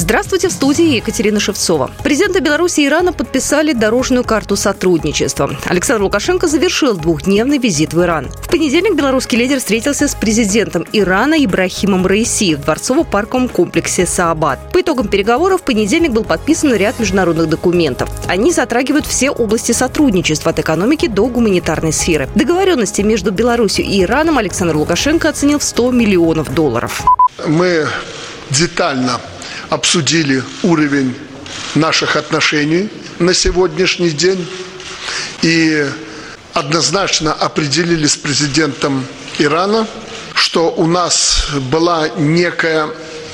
Здравствуйте, в студии Екатерина Шевцова. Президенты Беларуси и Ирана подписали дорожную карту сотрудничества. Александр Лукашенко завершил двухдневный визит в Иран. В понедельник белорусский лидер встретился с президентом Ирана Ибрахимом Раиси в дворцово-парковом комплексе Саабад. По итогам переговоров в понедельник был подписан ряд международных документов. Они затрагивают все области сотрудничества от экономики до гуманитарной сферы. Договоренности между Беларусью и Ираном Александр Лукашенко оценил в 100 миллионов долларов. Мы детально обсудили уровень наших отношений на сегодняшний день и однозначно определили с президентом Ирана, что у нас была некая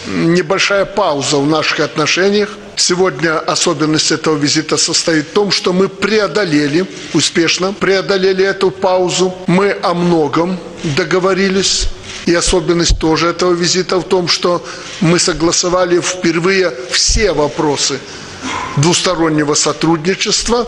небольшая пауза в наших отношениях. Сегодня особенность этого визита состоит в том, что мы преодолели, успешно преодолели эту паузу. Мы о многом договорились и особенность тоже этого визита в том, что мы согласовали впервые все вопросы двустороннего сотрудничества.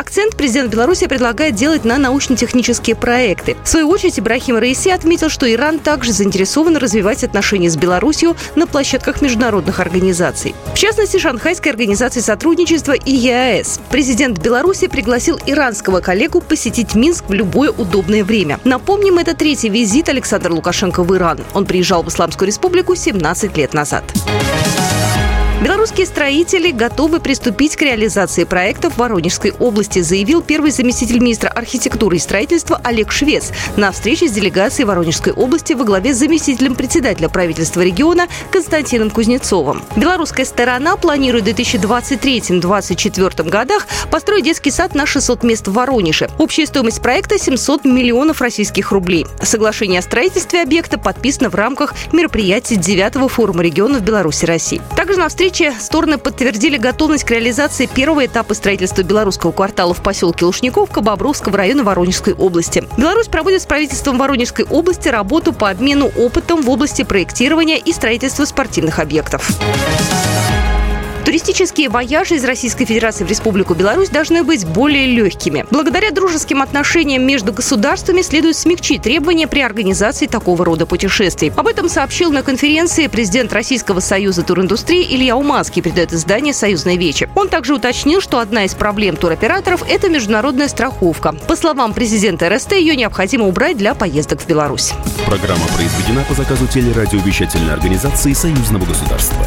Акцент президент Беларуси предлагает делать на научно-технические проекты. В свою очередь, Ибрахим Раиси отметил, что Иран также заинтересован развивать отношения с Беларусью на площадках международных организаций. В частности, Шанхайской организации сотрудничества и ЕАЭС. Президент Беларуси пригласил иранского коллегу посетить Минск в любое удобное время. Напомним, это третий визит Александра Лукашенко в Иран. Он приезжал в Исламскую республику 17 лет назад. Белорусские строители готовы приступить к реализации проектов в Воронежской области, заявил первый заместитель министра архитектуры и строительства Олег Швец на встрече с делегацией Воронежской области во главе с заместителем председателя правительства региона Константином Кузнецовым. Белорусская сторона планирует в 2023-2024 годах построить детский сад на 600 мест в Воронеже. Общая стоимость проекта 700 миллионов российских рублей. Соглашение о строительстве объекта подписано в рамках мероприятий 9 форума регионов Беларуси России. Также на встрече встрече стороны подтвердили готовность к реализации первого этапа строительства белорусского квартала в поселке Лушниковка Бобровского района Воронежской области. Беларусь проводит с правительством Воронежской области работу по обмену опытом в области проектирования и строительства спортивных объектов. Туристические вояжи из Российской Федерации в Республику Беларусь должны быть более легкими. Благодаря дружеским отношениям между государствами следует смягчить требования при организации такого рода путешествий. Об этом сообщил на конференции президент Российского союза туриндустрии Илья Уманский, передает издание «Союзная вечи». Он также уточнил, что одна из проблем туроператоров – это международная страховка. По словам президента РСТ, ее необходимо убрать для поездок в Беларусь. Программа произведена по заказу телерадиовещательной организации Союзного государства.